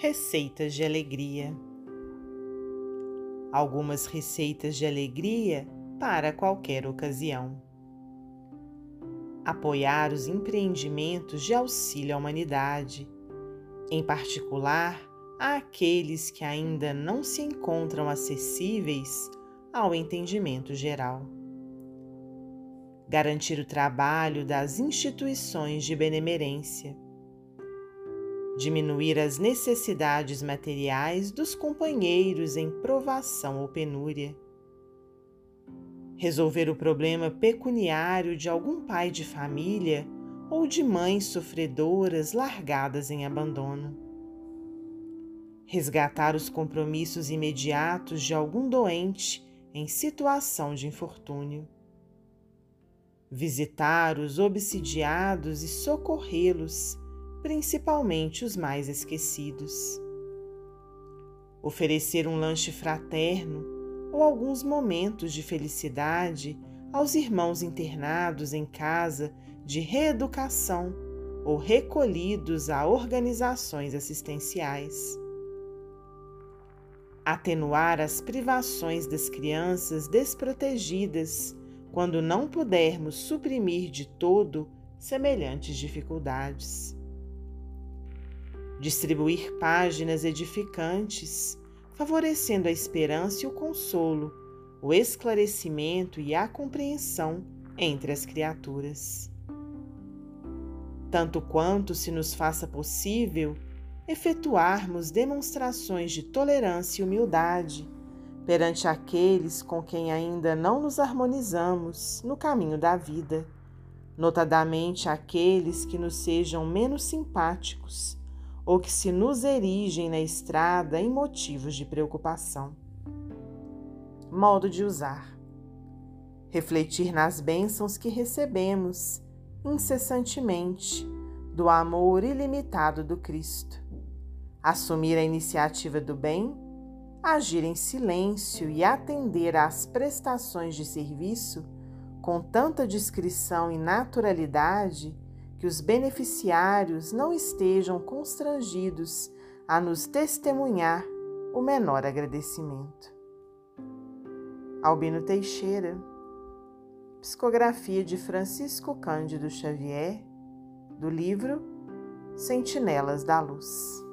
Receitas de alegria. Algumas receitas de alegria para qualquer ocasião. Apoiar os empreendimentos de auxílio à humanidade, em particular àqueles que ainda não se encontram acessíveis ao entendimento geral. Garantir o trabalho das instituições de benemerência diminuir as necessidades materiais dos companheiros em provação ou penúria, resolver o problema pecuniário de algum pai de família ou de mães sofredoras largadas em abandono, resgatar os compromissos imediatos de algum doente em situação de infortúnio, visitar os obsidiados e socorrê-los principalmente os mais esquecidos. Oferecer um lanche fraterno ou alguns momentos de felicidade aos irmãos internados em casa de reeducação ou recolhidos a organizações assistenciais. Atenuar as privações das crianças desprotegidas quando não pudermos suprimir de todo semelhantes dificuldades distribuir páginas edificantes, favorecendo a esperança e o consolo, o esclarecimento e a compreensão entre as criaturas. Tanto quanto se nos faça possível, efetuarmos demonstrações de tolerância e humildade perante aqueles com quem ainda não nos harmonizamos no caminho da vida, notadamente aqueles que nos sejam menos simpáticos ou que se nos erigem na estrada em motivos de preocupação. Modo de usar: refletir nas bênçãos que recebemos incessantemente do amor ilimitado do Cristo, assumir a iniciativa do bem, agir em silêncio e atender às prestações de serviço com tanta discrição e naturalidade que os beneficiários não estejam constrangidos a nos testemunhar o menor agradecimento. Albino Teixeira, psicografia de Francisco Cândido Xavier, do livro Sentinelas da Luz.